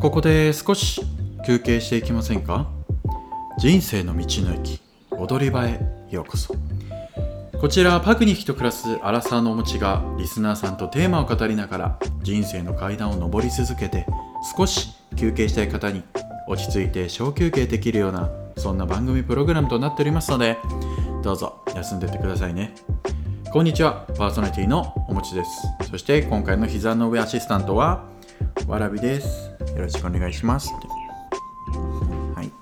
ここで少し休憩していきませんか？人生の道の駅踊り場へようこそ。こちらパクに人と暮らすアラサーのお持ちがリスナーさんとテーマを語りながら人生の階段を上り続けて少し休憩したい方に落ち着いて小休憩できるようなそんな番組プログラムとなっておりますのでどうぞ休んでってくださいね。こんにちは。パーソナリティのおもちです。そして今回の膝の上アシスタントはわらびです。よろしくお願いします。はい。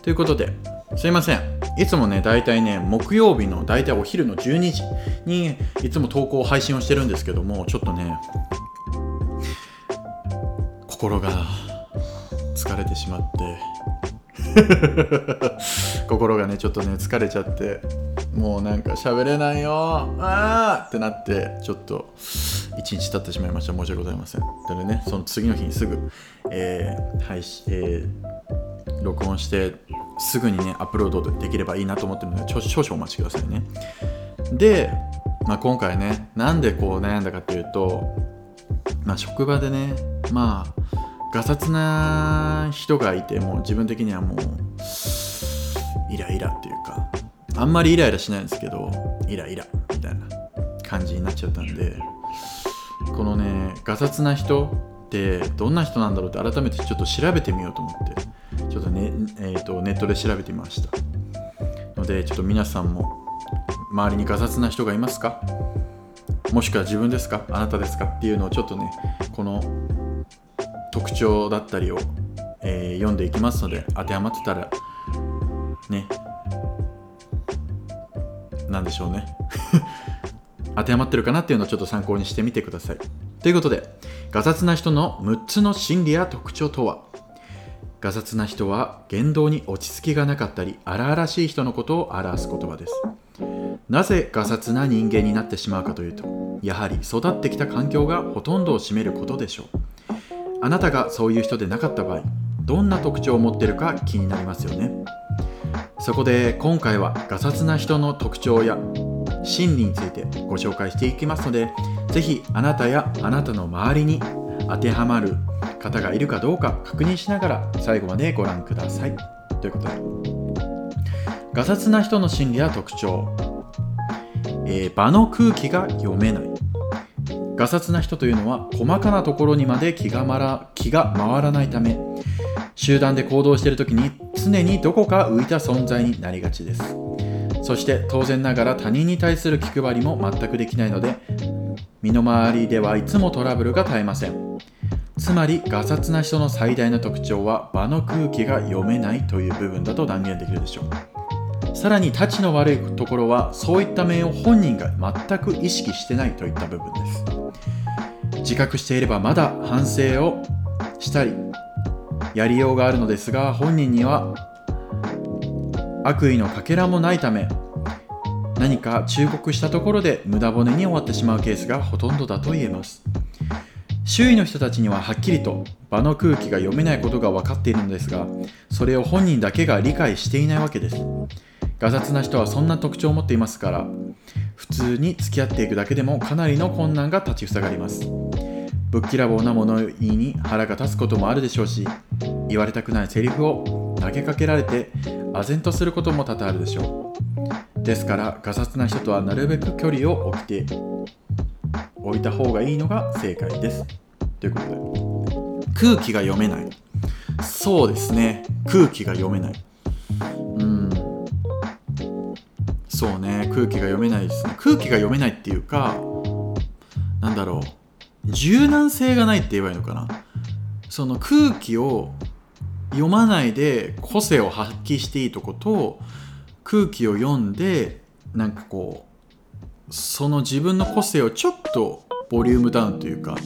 ということですいません。いつもね大体ね木曜日の大体お昼の12時にいつも投稿配信をしてるんですけどもちょっとね心が疲れてしまって。心がねちょっとね疲れちゃって。もうなんか喋れないよ。あー！ってなってちょっと一日経ってしまいました。申し訳ございません。でねその次の日にすぐ、えー配信えー録音してすぐにねアップロードできればいいなと思ってるので少少々お待ちくださいね。で、まあ、今回ねなんでこう悩んだかっていうとまあ職場でねまあガサツな人がいてもう自分的にはもうイライラっていうかあんまりイライラしないんですけどイライラみたいな感じになっちゃったんでこのねガサツな人ってどんな人なんだろうって改めてちょっと調べてみようと思ってちょっとね、えー、とネットで調べてみました。のでちょっと皆さんも周りにガサツな人がいますか？もしくは自分ですか？あなたですか？っていうのをちょっとねこの特徴だったりを、えー読んでいきますので当てはまってたらねなんでしょうね。当てはまってるかなっていうのをちょっと参考にしてみてください。ということでガサツな人の6つの心理や特徴とは？ガサツな人は言動に落ち着きがなかったり荒々しい人のことを表す言葉です。なぜガサツな人間になってしまうかというとやはり育ってきた環境がほとんどを占めることでしょう。あなたがそういう人でなかった場合どんな特徴を持ってるか気になりますよね。そこで今回はガサツな人の特徴や心理についてご紹介していきますのでぜひあなたやあなたの周りに当てはまる方がいるかどうか確認しながら最後までご覧ください。ということでガサツな人の心理や特徴、えー場の空気が読めない。ガサツな人というのは細かなところにまで気がまら気が回らないため集団で行動している時に常にどこか浮いた存在になりがちです。そして当然ながら他人に対する気配りも全くできないので身の回りではいつもトラブルが絶えません。つまりガサツな人の最大の特徴は場の空気が読めないという部分だと断言できるでしょう。さらにタチの悪いところはそういった面を本人が全く意識してないといった部分です。自覚していればまだ反省をしたりやりようがあるのですが本人には悪意のかけらもないため何か忠告したところで無駄骨に終わってしまうケースがほとんどだと言えます。周囲の人たちにははっきりと場の空気が読めないことが分かっているのですがそれを本人だけが理解していないわけです。ガサツな人はそんな特徴を持っていますから普通に付き合っていくだけでもかなりの困難が立ちふさがります。ぶっきらぼうな物言いに腹が立つこともあるでしょうし言われたくないセリフを投げかけられて唖然とすることも多々あるでしょう。ですからガサツな人とはなるべく距離を置いて置いた方がいいのが正解です。ということで。空気が読めない。そうですね。空気が読めない。そうね空気が読めないですね空気が読めないっていうかなんだろう柔軟性がないって言えばいいのかな。その空気を読まないで個性を発揮していいとこと空気を読んでなんかこうその自分の個性をちょっとボリュームダウンというか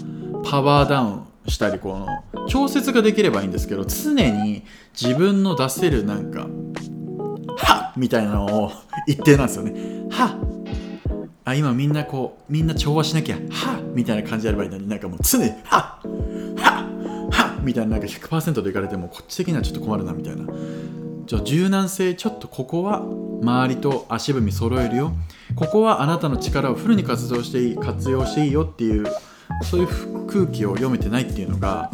パワーダウンしたりこの調節ができればいいんですけど常に自分の出せるなんかみたいなのを一定なんですよね。はあ今みんなこうみんな調和しなきゃはみたいな感じであればいいのになんかもう常にはははみたいななんか100%でいかれてもこっち的にはちょっと困るなみたいな。じゃ柔軟性ちょっとここは周りと足踏み揃えるよ。ここはあなたの力をフルに活動していい活用していいよっていうそういう空気を読めてないっていうのが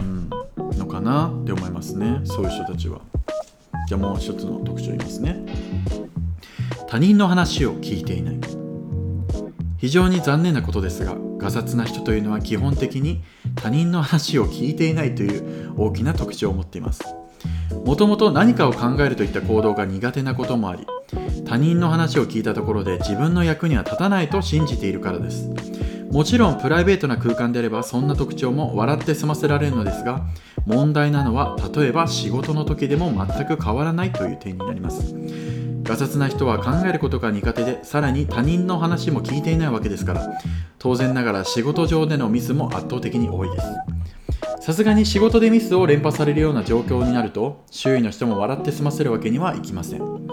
うん、のかなって思いますね。そういう人たちは。じゃあもう一つの特徴言いますね。他人の話を聞いていない。非常に残念なことですがガサツな人というのは基本的に他人の話を聞いていないという大きな特徴を持っています。もともと何かを考えるといった行動が苦手なこともあり他人の話を聞いたところで自分の役には立たないと信じているからです。もちろんプライベートな空間であればそんな特徴も笑って済ませられるのですが問題なのは例えば仕事の時でも全く変わらないという点になります。ガサツな人は考えることが苦手でさらに他人の話も聞いていないわけですから当然ながら仕事上でのミスも圧倒的に多いです。さすがに仕事でミスを連発されるような状況になると周囲の人も笑って済ませるわけにはいきません。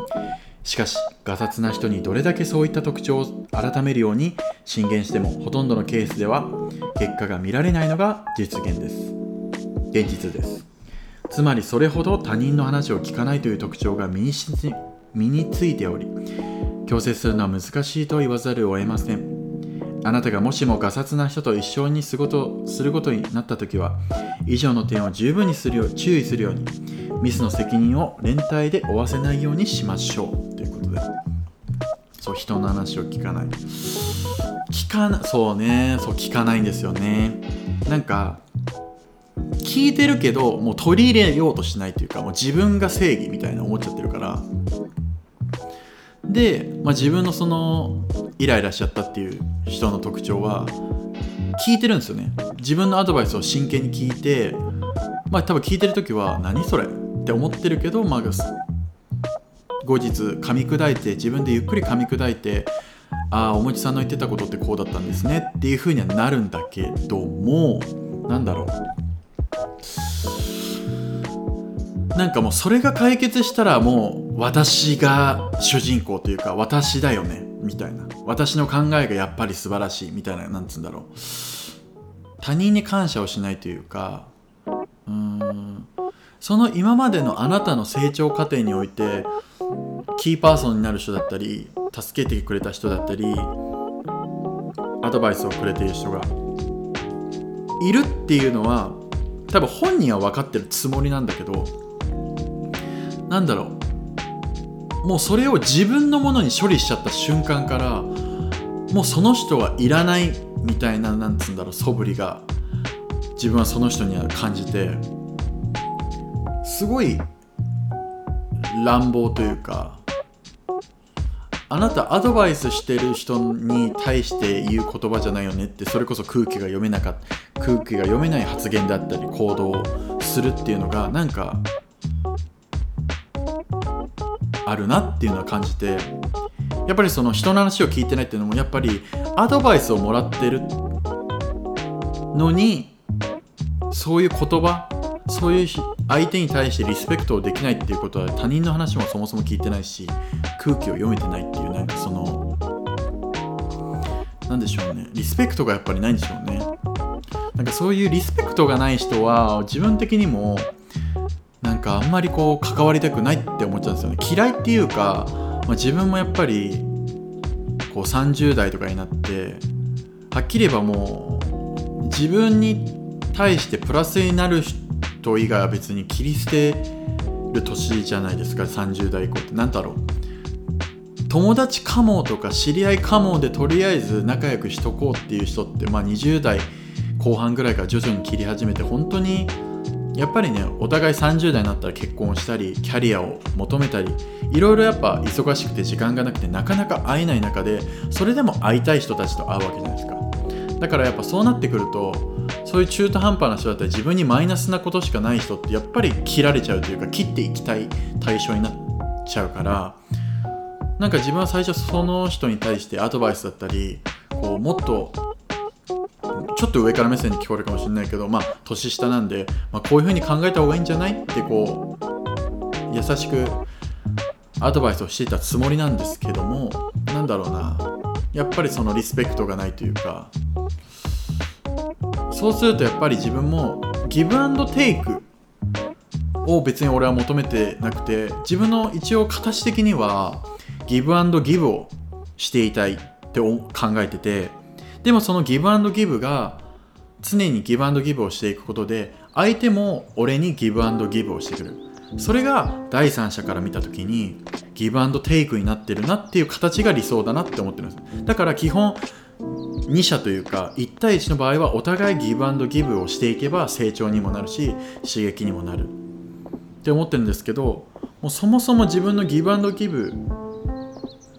しかしガサツな人にどれだけそういった特徴を改めるように進言してもほとんどのケースでは結果が見られないのが実現です。現実です。つまりそれほど他人の話を聞かないという特徴が身に身についており強制するのは難しいと言わざるを得ません。あなたがもしもガサツな人と一緒にすることになった時は以上の点を十分にするよう注意するようにミスの責任を連帯で負わせないようにしましょう。そう人の話を聞かない。聞かなそうね。そう聞かないんですよね。なんか聞いてるけどもう取り入れようとしないというかもう自分が正義みたいな思っちゃってるから。で、まあ、自分のそのイライラしちゃったっていう人の特徴は聞いてるんですよね。自分のアドバイスを真剣に聞いてまあ多分聞いてる時は何それって思ってるけど、まあ、後日噛み砕いて自分でゆっくり噛み砕いてああおもちさんの言ってたことってこうだったんですねっていう風にはなるんだけどもなんだろう。なんかもうそれが解決したらもう私が主人公というか私だよねみたいな。私の考えがやっぱり素晴らしいみたいななんつうんだろう。他人に感謝をしないというかうん。その今までのあなたの成長過程においてキーパーソンになる人だったり助けてくれた人だったりアドバイスをくれている人がいるっていうのは多分本人は分かってるつもりなんだけどなんだろう。もうそれを自分のものに処理しちゃった瞬間からもうその人はいらないみたいななんつうんだろう素振りが自分はその人には感じてすごい乱暴というかあなたアドバイスしてる人に対して言う言葉じゃないよねってそれこそ空気が読めなかった空気が読めない発言だったり行動をするっていうのがなんかあるなっていうのは感じてやっぱりその人の話を聞いてないっていうのもやっぱりアドバイスをもらってるのにそういう言葉そういう相手に対してリスペクトをできないっていうことは他人の話もそもそも聞いてないし空気を読めてないっていうなんかそのなんでしょうね。リスペクトがやっぱりないんでしょうね。なんかそういうリスペクトがない人は自分的にもなんかあんまりこう関わりたくないって思っちゃうんですよね。嫌いっていうか、まあ、自分もやっぱりこう30代とかになってはっきり言えばもう自分に対してプラスになる人以外は別に切り捨てる年じゃないですか。30代以降って何だろう。友達かもとか知り合いかもでとりあえず仲良くしとこうっていう人ってまあ20代後半ぐらいから徐々に切り始めて本当にやっぱりねお互い30代になったら結婚したりキャリアを求めたりいろいろやっぱ忙しくて時間がなくてなかなか会えない中でそれでも会いたい人たちと会うわけじゃないですか。だからやっぱそうなってくるとそういう中途半端な人だったり自分にマイナスなことしかない人ってやっぱり切られちゃうというか切っていきたい対象になっちゃうからなんか自分は最初その人に対してアドバイスだったりこうもっとちょっと上から目線に聞こえるかもしれないけどまあ年下なんで、まあ、こういうふうに考えた方がいいんじゃない？ってこう優しくアドバイスをしていたつもりなんですけどもなんだろうな。やっぱりそのリスペクトがないというかそうするとやっぱり自分もギブアンドテイクを別に俺は求めてなくて自分の一応形的にはギブアンドギブをしていたいって考えててでもそのギブアンドギブが常にギブアンドギブをしていくことで相手も俺にギブアンドギブをしてくる。それが第三者から見た時にギブアンドテイクになってるなっていう形が理想だなって思ってるんです。だから基本2者というか1対1の場合はお互いギブアンドギブをしていけば成長にもなるし刺激にもなる。って思ってるんですけどもうそもそも自分のギブアンドギブ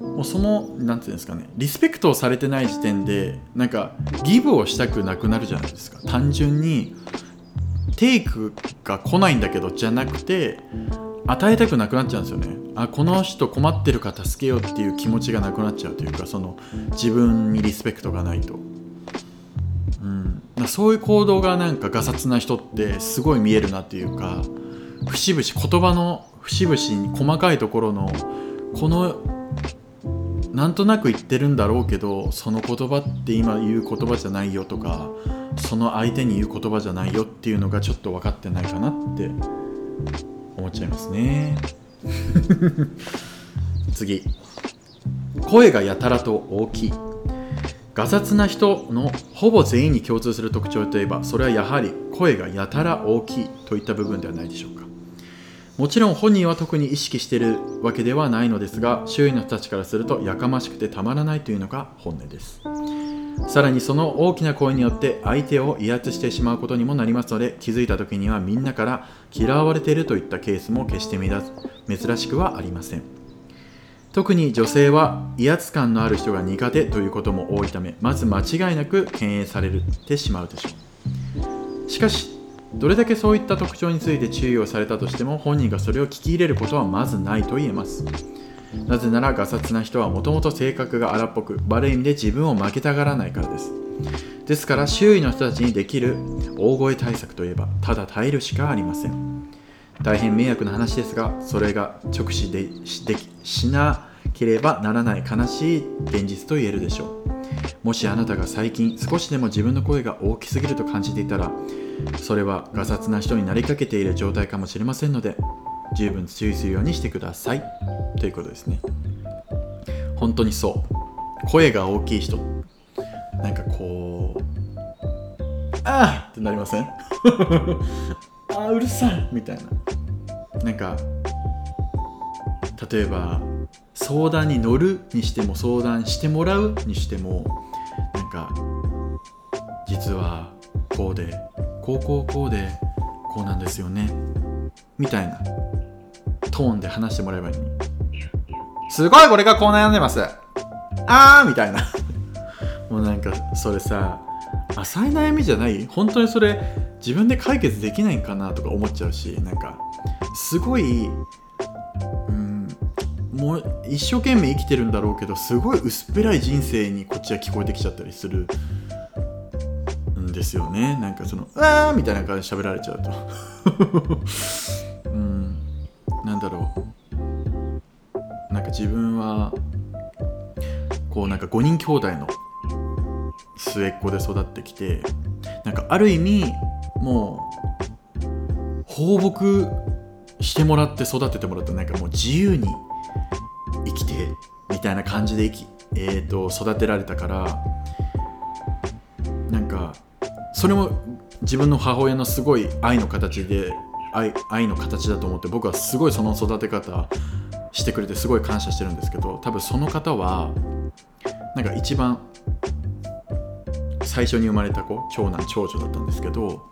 もうその何て言うんですかねリスペクトをされてない時点でなんかギブをしたくなくなるじゃないですか。単純にテイクが来ないんだけどじゃなくて与えたくなくなっちゃうんですよね。あこの人困ってるから助けようっていう気持ちがなくなっちゃうというかその自分にリスペクトがないと、うん、そういう行動がなんかガサツな人ってすごい見えるなっていうか節々言葉の節々に細かいところのこのなんとなく言ってるんだろうけどその言葉って今言う言葉じゃないよとかその相手に言う言葉じゃないよっていうのがちょっと分かってないかなって思っちゃいますね。次。声がやたらと大きい。ガサツな人のほぼ全員に共通する特徴といえばそれはやはり声がやたら大きいといった部分ではないでしょうか。もちろん本人は特に意識しているわけではないのですが周囲の人たちからするとやかましくてたまらないというのが本音です。さらにその大きな声によって相手を威圧してしまうことにもなりますので気づいた時にはみんなから嫌われているといったケースも決して珍しくはありません。特に女性は威圧感のある人が苦手ということも多いためまず間違いなく敬遠されてしまうでしょう。しかしどれだけそういった特徴について注意をされたとしても本人がそれを聞き入れることはまずないと言えます。なぜならガサツな人はもともと性格が荒っぽく悪い意味で自分を負けたがらないからです。ですから周囲の人たちにできる大声対策といえばただ耐えるしかありません。大変迷惑な話ですがそれが直視でしなければならない悲しい現実と言えるでしょう。もしあなたが最近少しでも自分の声が大きすぎると感じていたらそれはガサツな人になりかけている状態かもしれませんので十分注意するようにしてください。ということですね。本当にそう。声が大きい人。なんかこうああってなりません？ああうるさい！みたいな。なんか例えば相談に乗るにしても相談してもらうにしてもなんか実はこうでこうこうこうでこうなんですよね。みたいな。トーンで話してもらえばいいのに。すごいこれがこう悩んでます。あーみたいな。もうなんかそれさ浅い悩みじゃない？本当にそれ自分で解決できないんかなとか思っちゃうしなんかすごいうんもう一生懸命生きてるんだろうけどすごい薄っぺらい人生にこっちは聞こえてきちゃったりする。んですよね。なんかその「うわー」みたいな感じで喋られちゃうと。うん。なんだろう。なんか自分はこうなんか5人兄弟の末っ子で育ってきてなんかある意味もう放牧してもらって育ててもらってなんかもう自由に生きてみたいな感じで生き、えーと、育てられたからなんかそれも自分の母親のすごい愛の形で愛愛の形だと思って僕はすごいその育て方してくれてすごい感謝してるんですけど多分その方はなんか一番最初に生まれた子長男長女だったんですけど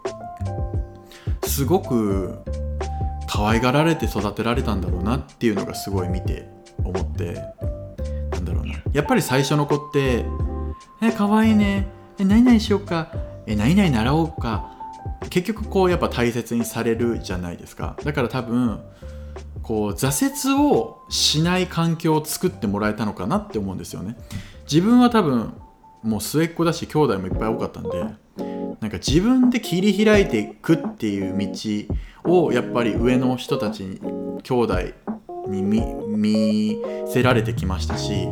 すごく可愛がられて育てられたんだろうなっていうのがすごい見て思ってなんだろうな。やっぱり最初の子って「え可愛いね。え何々しようか。え何々習おうか」結局こうやっぱ大切にされるじゃないですか。だから多分こう挫折をしない環境を作ってもらえたのかなって思うんですよね。自分は多分もう末っ子だし兄弟もいっぱい多かったんでなんか自分で切り開いていくっていう道をやっぱり上の人たちに兄弟に見せられてきましたし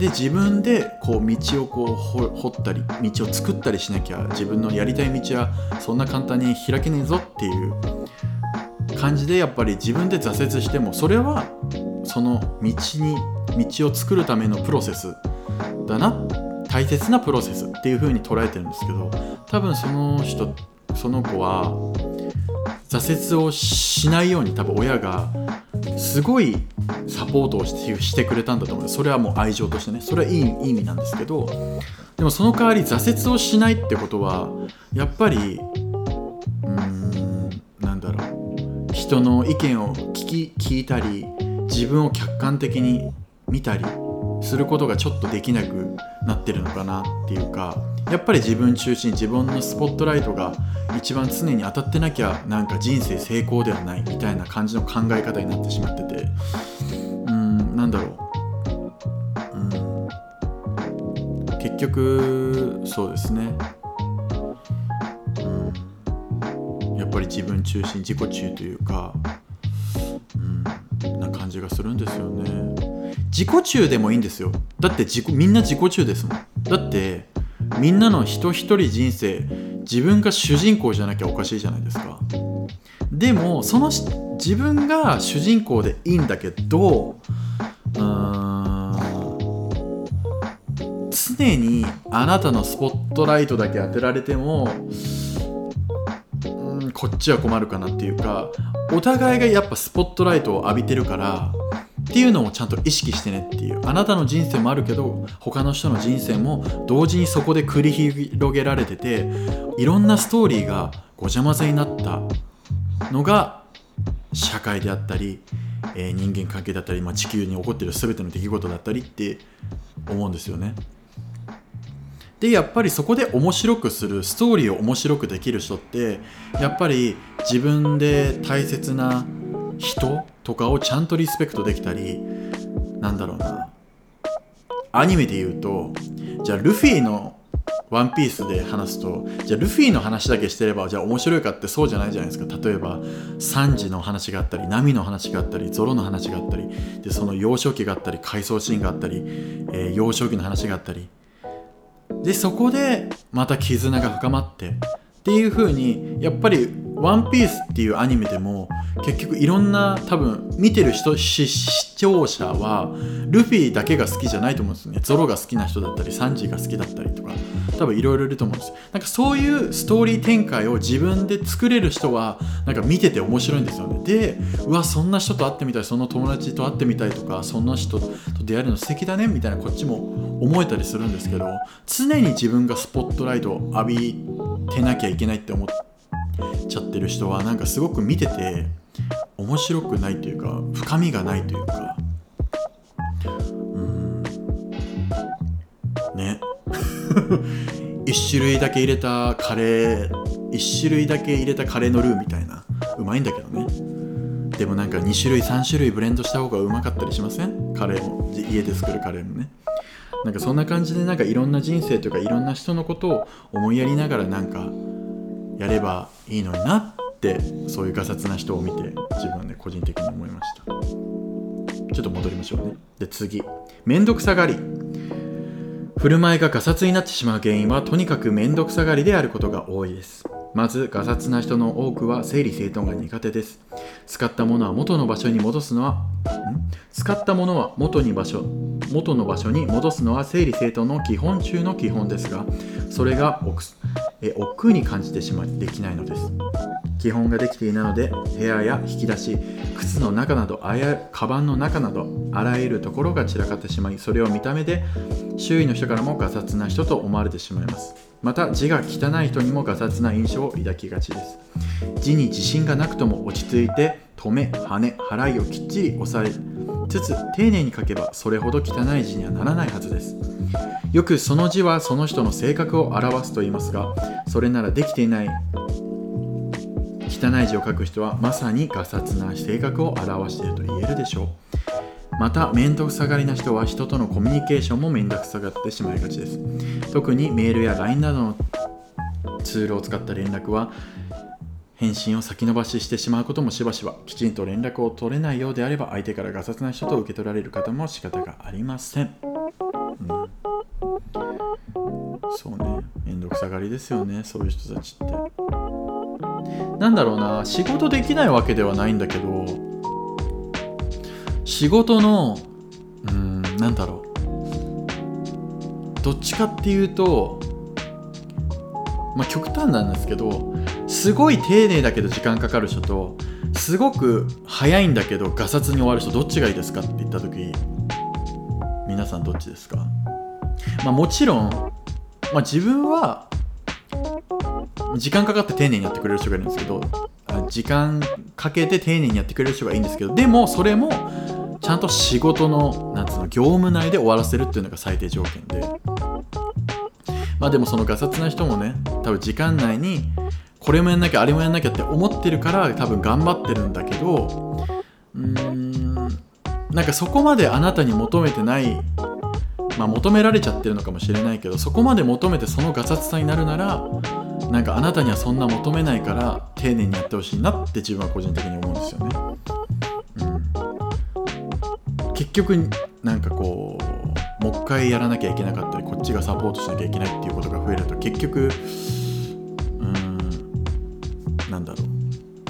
で自分でこう道をこう掘ったり道を作ったりしなきゃ自分のやりたい道はそんな簡単に開けねえぞっていう感じでやっぱり自分で挫折してもそれはその道に道を作るためのプロセスだな大切なプロセスっていう風に捉えてるんですけど多分その人その子は挫折をしないように多分親がすごいサポートをしてくれたんだと思う。それはもう愛情としてね。それはいい意味なんですけどでもその代わり挫折をしないってことはやっぱりうーんなんだろう。人の意見を聞き聞いたり自分を客観的に見たりすることがちょっとできなくなってるのかなっていうかやっぱり自分中心自分のスポットライトが一番常に当たってなきゃなんか人生成功ではないみたいな感じの考え方になってしまってて。うんなんだろう。うん。結局そうですね。うん。やっぱり自分中心自己中というかうんな感じがするんですよね。自己中でもいいんですよ。だって自己みんな自己中ですもん。だってみんなの人一人人生自分が主人公じゃなきゃおかしいじゃないですか。でもその自分が主人公でいいんだけどうん常にあなたのスポットライトだけ当てられてもうんこっちは困るかなっていうかお互いがやっぱスポットライトを浴びてるからっていうのをちゃんと意識してねっていうあなたの人生もあるけど他の人の人生も同時にそこで繰り広げられてていろんなストーリーがごちゃ混ぜになったのが社会であったり、えー人間関係だったり、まあ、地球に起こっている全ての出来事だったりって思うんですよね。でやっぱりそこで面白くするストーリーを面白くできる人ってやっぱり自分で大切な人とかをちゃんとリスペクトできたりなんだろうな。アニメで言うとじゃあルフィのワンピースで話すとじゃあルフィの話だけしてればじゃあ面白いかってそうじゃないじゃないですか。例えばサンジの話があったりナミの話があったりゾロの話があったりでその幼少期があったり回想シーンがあったり、えー幼少期の話があったり。でそこでまた絆が深まってっていう風にやっぱり「ワンピースっていうアニメでも結局いろんな多分見てる人視聴者はルフィだけが好きじゃないと思うんですよね。ゾロが好きな人だったりサンジが好きだったりとか多分いろいろいると思うんですよ。なんかそういうストーリー展開を自分で作れる人はなんか見てて面白いんですよね。でうわそんな人と会ってみたいその友達と会ってみたいとかそんな人と出会えるの素敵だねみたいなこっちも思えたりするんですけど常に自分がスポットライトを浴びてなきゃいけないって思ってちゃってる人はなんかすごく見てて面白くないというか深みがないというか。うん。ね。一種類だけ入れたカレー一種類だけ入れたカレーのルーみたいな。うまいんだけどね。でもなんか2種類3種類ブレンドした方がうまかったりしません？カレーも。家で作るカレーもね。なんかそんな感じでなんかいろんな人生というかいろんな人のことを思いやりながらなんかやればいいのになってそういうガサツな人を見て自分で個人的に思いました。ちょっと戻りましょうね。で次。めんどくさがり。振る舞いがガサツになってしまう原因はとにかくめんどくさがりであることが多いです。まずガサツな人の多くは整理整頓が苦手です。使ったものは元の場所に戻すのはん？使ったものは元に場所元の場所に戻すのは整理整頓の基本中の基本ですがそれがえ億劫に感じてしまいできないのです。基本ができていないので部屋や引き出し靴の中などあやカバンの中などあらゆるところが散らかってしまいそれを見た目で周囲の人からもガサツな人と思われてしまいます。また字が汚い人にもガサツな印象を抱きがちです。字に自信がなくとも落ち着いて止め跳ね払いをきっちり押さえつつ丁寧に書けばそれほど汚い字にはならないはずです。よくその字はその人の性格を表すと言いますがそれならできていない汚い字を書く人はまさにガサツな性格を表していると言えるでしょう。また面倒くさがりな人は人とのコミュニケーションも面倒くさがってしまいがちです。特にメールや LINE などのツールを使った連絡は返信を先延ばししてしまうこともしばしばきちんと連絡を取れないようであれば相手からガサツな人と受け取られる方も仕方がありません、うん、そうね。面倒くさがりですよねそういう人たちって。なんだろうな仕事できないわけではないんだけど仕事のうんなんだろう。どっちかっていうとまあ極端なんですけどすごい丁寧だけど時間かかる人とすごく早いんだけどガサツに終わる人どっちがいいですかって言った時皆さんどっちですか？まあもちろん、まあ、自分は時間かかって丁寧にやってくれる人がいるんですけど時間かけて丁寧にやってくれる人がいいんですけどでもそれもちゃんと仕事のなんつうの業務内で終わらせるっていうのが最低条件で。まあでもそのガサツな人もね多分時間内にこれもやんなきゃあれもやんなきゃって思ってるから多分頑張ってるんだけどうーんなんかそこまであなたに求めてないまあ求められちゃってるのかもしれないけどそこまで求めてそのガサツさになるならなんかあなたにはそんな求めないから丁寧にやってほしいなって自分は個人的に思うんですよね。うん、結局なんかこうもう一回やらなきゃいけなかったりこっちがサポートしなきゃいけないっていうことが増えると結局うんなんだろ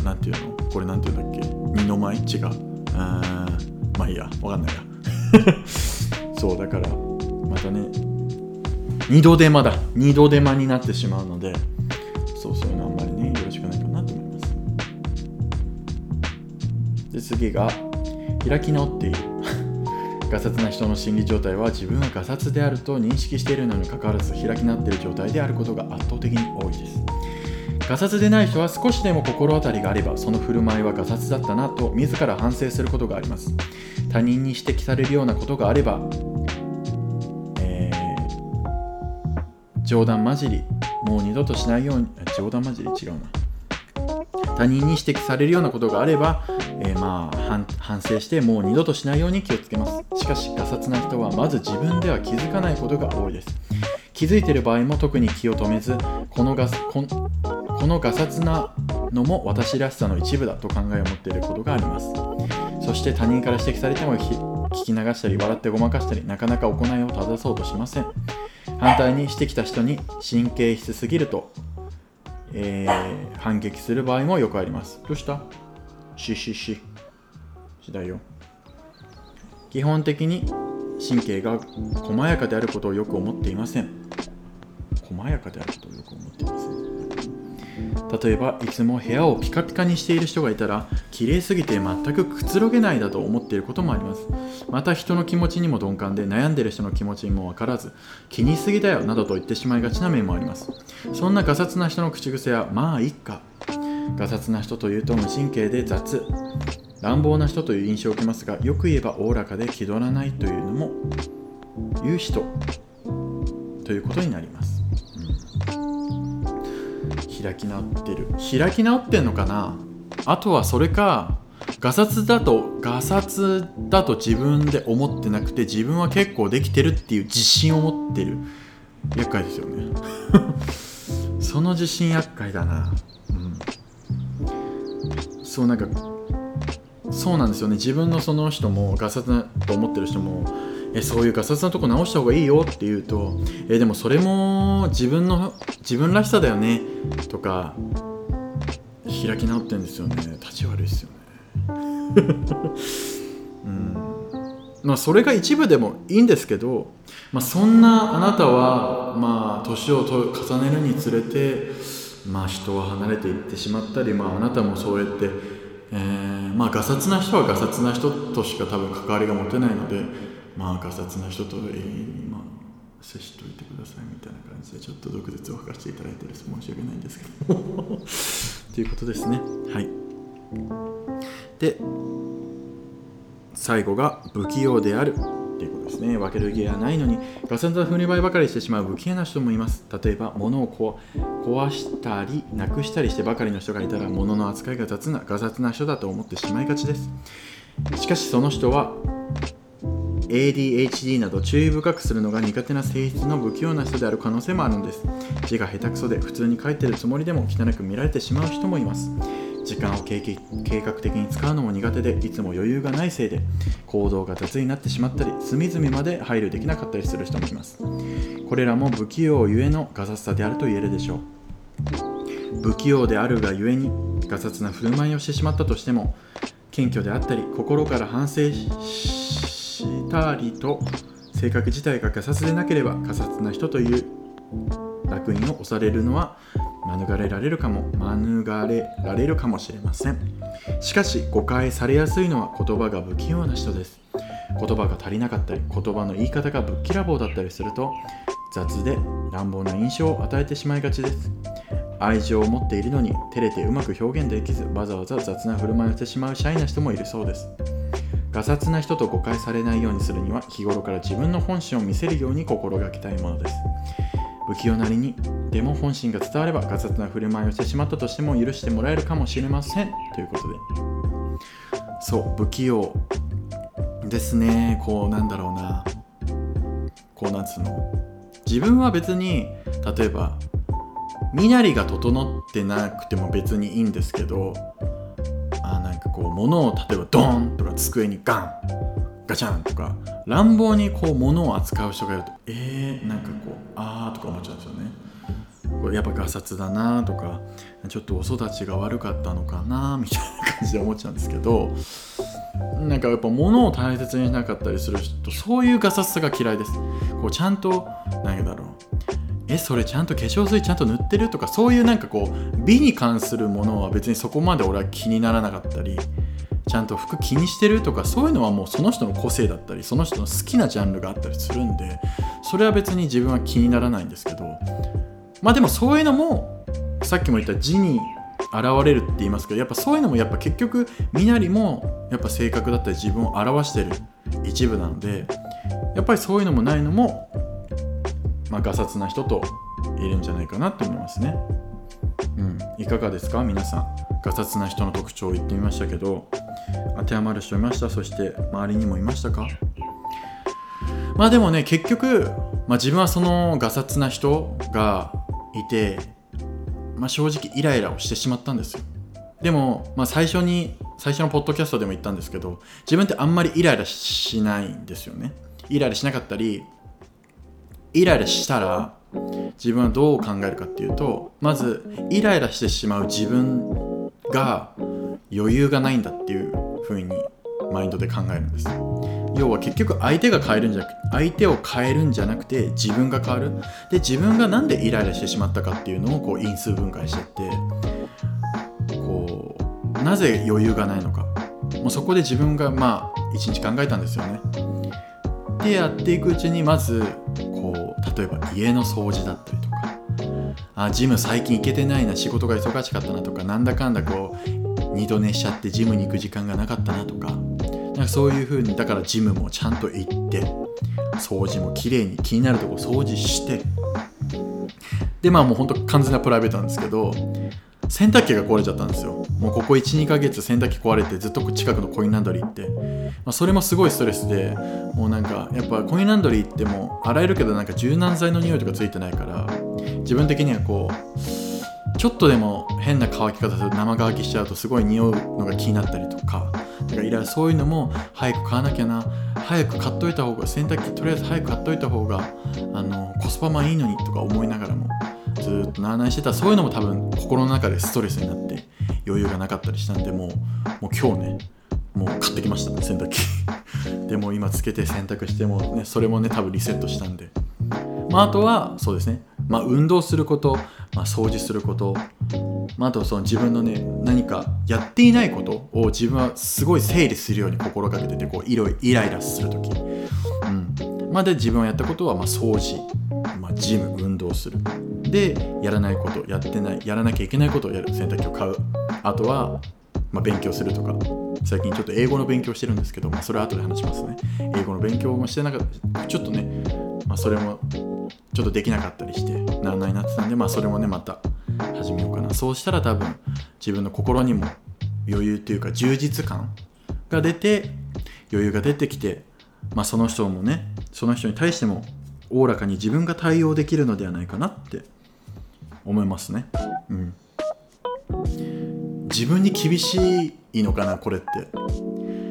う。なんていうの？これなんていうんだっけ？二の舞違う。あまあいいや。わかんないや。そうだからまたね二度手間だ。二度手間になってしまうのでそうそういうのあんまりねよろしくないかなと思います。で次が開き直っている。ガサツな人の心理状態は自分はガサツであると認識しているのにかかわらず開き直っている状態であることが圧倒的に多いです。ガサツでない人は少しでも心当たりがあればその振る舞いはガサツだったなと自ら反省することがあります。他人に指摘されるようなことがあれば、冗談交じりもう二度としないように冗談交じり違うな。他人に指摘されるようなことがあれば、えー、まあ反省してもう二度としないように気をつけます。しかしガサツな人はまず自分では気づかないことが多いです。気づいている場合も特に気を止めずこのガスここのガサツなのも私らしさの一部だと考えを持っていることがあります。そして他人から指摘されても聞き流したり笑ってごまかしたりなかなか行いを正そうとしません。反対にしてきた人に神経質すぎると、えー、反撃する場合もよくあります。どうした？ししししだよ。基本的に神経が細やかであることをよく思っていません。細やかであることをよく思っていません。例えばいつも部屋をピカピカにしている人がいたら綺麗すぎて全くくつろげないだと思っていることもあります。また人の気持ちにも鈍感で悩んでいる人の気持ちにも分からず気にしすぎだよなどと言ってしまいがちな面もあります。そんなガサツな人の口癖はまあいっか。ガサツな人というと無神経で雑。乱暴な人という印象を受けますがよく言えばおおらかで気取らないというのも言う人ということになります。開き直ってる。開き直ってんのかな？あとはそれかガサツだとガサツだと自分で思ってなくて自分は結構できてるっていう自信を持ってる。厄介ですよね。その自信厄介だな。うん。そうなんかそうなんですよね。自分のその人もガサツだと思ってる人もえそういうガサツなとこ直した方がいいよって言うとえでもそれも自分の自分らしさだよねとか開き直ってんですよね。立ち悪いですよね。うん。まあそれが一部でもいいんですけど、まあ、そんなあなたはまあ年を重ねるにつれてまあ人は離れていってしまったり、まあ、あなたもそうやって、えー、まあガサツな人はガサツな人としか多分関わりが持てないのでまあガサツな人と永遠にまあ接しといてくださいみたいな感じでちょっと毒舌を吐かせていただいてる申し訳ないんですけど。ということですね。はい。で最後が不器用であるっていうことですね。分ける気がないのにガサツな振りばかりしてしまう不器用な人もいます。例えば物をこ壊したりなくしたりしてばかりの人がいたら物の扱いが雑なガサツな人だと思ってしまいがちです。しかしその人は ADHD など注意深くするのが苦手な性質の不器用な人である可能性もあるんです。字が下手くそで普通に書いてるつもりでも汚く見られてしまう人もいます。時間を計画的に使うのも苦手でいつも余裕がないせいで行動が雑になってしまったり隅々まで配慮できなかったりする人もいます。これらも不器用ゆえのガサツさであると言えるでしょう。不器用であるがゆえにガサツな振る舞いをしてしまったとしても謙虚であったり心から反省ししたりと性格自体がガサツでなければガサツな人という烙印を押されるのは免れられるかも免れられるかもしれません。しかし誤解されやすいのは言葉が不器用な人です。言葉が足りなかったり言葉の言い方がぶっきらぼうだったりすると雑で乱暴な印象を与えてしまいがちです。愛情を持っているのに照れてうまく表現できずわざわざ雑な振る舞いをしてしまうシャイな人もいるそうです。ガサツな人と誤解されないようにするには日頃から自分の本心を見せるように心がけたいものです。不器用なりにでも本心が伝わればガサツな振る舞いをしてしまったとしても許してもらえるかもしれません。ということで。そう不器用ですねこうなんだろうな。こうなんつうの。自分は別に例えば身なりが整ってなくても別にいいんですけどこう物を例えばドーンとか机にガンガチャンとか乱暴にこう物を扱う人がいるとえー、なんかこうあーとか思っちゃうんですよね。これやっぱガサツだなとかちょっとお育ちが悪かったのかなみたいな感じで思っちゃうんですけどなんかやっぱ物を大切にしなかったりする人そういうガサツさが嫌いです。こうちゃんと何だろう。えそれちゃんと化粧水ちゃんと塗ってる？とかそういうなんかこう美に関するものは別にそこまで俺は気にならなかったりちゃんと服気にしてるとかそういうのはもうその人の個性だったりその人の好きなジャンルがあったりするんでそれは別に自分は気にならないんですけどまあでもそういうのもさっきも言った字に現れるって言いますけどやっぱそういうのもやっぱ結局身なりもやっぱ性格だったり自分を表してる一部なのでやっぱりそういうのもないのもまあ、ガサツな人といるんじゃないかなって思いますね。うん、いかがですか？皆さん。ガサツな人の特徴を言ってみましたけど、当てはまる人いました？そして周りにもいましたか？まあでもね、結局、まあ、自分はそのガサツな人がいて、まあ、正直イライラをしてしまったんですよ。でも、まあ、最初に、最初のポッドキャストでも言ったんですけど、自分ってあんまりイライラしないんですよね。イライラしなかったり、イライラしたら自分はどう考えるかっていうとまずイライラしてしまう自分が余裕がないんだっていう風にマインドで考えるんです。要は結局相手が変えるんじゃなく相手を変えるんじゃなくて自分が変わる。で自分が何でイライラしてしまったかっていうのをこう因数分解してってこうなぜ余裕がないのか。もうそこで自分がまあ一日考えたんですよね。でやっていくうちにまずこう例えば家の掃除だったりとか。あジム最近行けてないな仕事が忙しかったなとかなんだかんだこう二度寝しちゃってジムに行く時間がなかったなとか。なんかそういう風にだからジムもちゃんと行って掃除もきれいに気になるとこ掃除して。でまあもうほんと完全なプライベートなんですけど洗濯機が壊れちゃったんですよ。もうここ12ヶ月洗濯機壊れてずっと近くのコインランドリー行って、まあ、それもすごいストレスでもうなんかやっぱコインランドリー行っても洗えるけどなんか柔軟剤の匂いとかついてないから自分的にはこうちょっとでも変な乾き方する生乾きしちゃうとすごい匂うのが気になったりとかだからいらそういうのも早く買わなきゃな早く買っといた方が洗濯機とりあえず早く買っといた方があのコスパもいいのにとか思いながらもずっとなあなあしてたそういうのも多分心の中でストレスになって余裕がなかったりしたんでもうもう今日ねもう買ってきましたね洗濯機。でも今つけて洗濯してもねそれもね多分リセットしたんで。まああとはそうですね。まあ運動すること、まあ、掃除すること、まあ、あとその自分のね何かやっていないことを自分はすごい整理するように心がけててこうイライラする時。うん。まあで自分はやったことはまあ掃除、ジム運動する。でやらないことやってないやらなきゃいけないことをやる。洗濯機を買う。あとは、まあ、勉強するとか。最近ちょっと英語の勉強してるんですけど、まあ、それは後で話しますね。英語の勉強もしてなかった。ちょっとね、まあ、それもちょっとできなかったりしてならないなってたんで、まあ、それもねまた始めようかな。そうしたら多分自分の心にも余裕っていうか充実感が出て余裕が出てきて、まあ、その人もねその人に対してもおおらかに自分が対応できるのではないかなって思いますね。うん、自分に厳しいのかなこれって。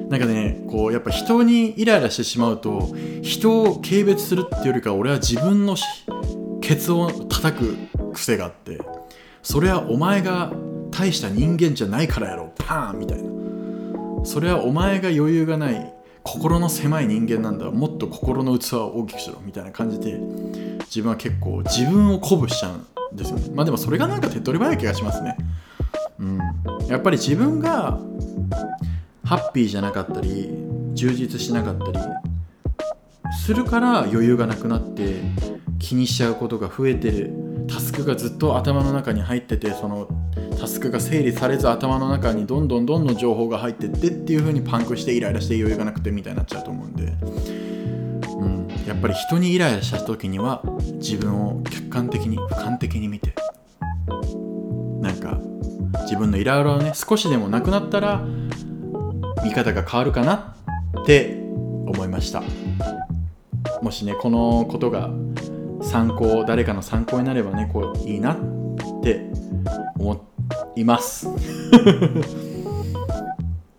なんかねこうやっぱ人にイライラしてしまうと人を軽蔑するっていうよりか俺は自分のケツを叩く癖があってそれはお前が大した人間じゃないからやろパーンみたいなそれはお前が余裕がない心の狭い人間なんだ。もっと心の器を大きくしろみたいな感じで自分は結構自分を鼓舞しちゃうんですよ。ねまあでもそれがなんか手っ取り早い気がしますね。うん。やっぱり自分がハッピーじゃなかったり充実しなかったりするから余裕がなくなって気にしちゃうことが増えてる。タスクがずっと頭の中に入っててそのタスクが整理されず頭の中にどんどんどんどん情報が入ってってっていう風にパンクしてイライラして余裕がなくてみたいになっちゃうと思うんで、うん、やっぱり人にイライラした時には自分を客観的に俯瞰的に見て。なんか自分のイライラをね少しでもなくなったら見方が変わるかなって思いました。もしねこのことが参考誰かの参考になればねこういいなって思います。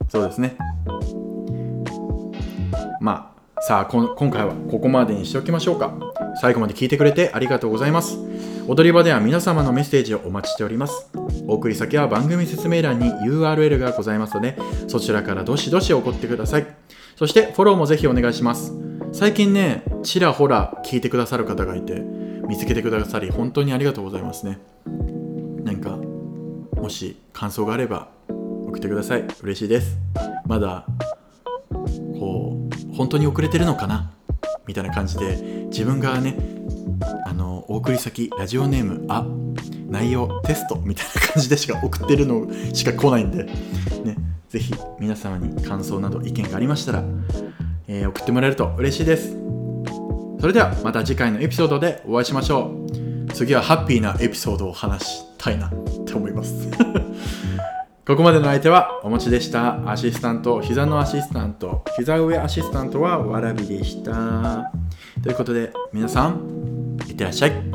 そうですね。まあさあ今回はここまでにしておきましょうか。最後まで聞いてくれてありがとうございます。踊り場では皆様のメッセージをお待ちしております。お送り先は番組説明欄に URL がございますのでそちらからどしどし送ってください。そしてフォローもぜひお願いします。最近ねちらほら聞いてくださる方がいて見つけてくださり本当にありがとうございますね。なんかもし感想があれば送ってください。嬉しいです。まだこう本当に遅れてるのかな？みたいな感じで自分がねあのお送り先ラジオネームあ内容テストみたいな感じでしか送ってるのしか来ないんでねぜひ皆様に感想など意見がありましたら、えー、送ってもらえると嬉しいです。それではまた次回のエピソードでお会いしましょう。次はハッピーなエピソードを話したいなって思います。ここまでの相手はお持ちでした。アシスタント膝のアシスタント膝上アシスタントはわらびでした。ということで皆さんいってらっしゃい。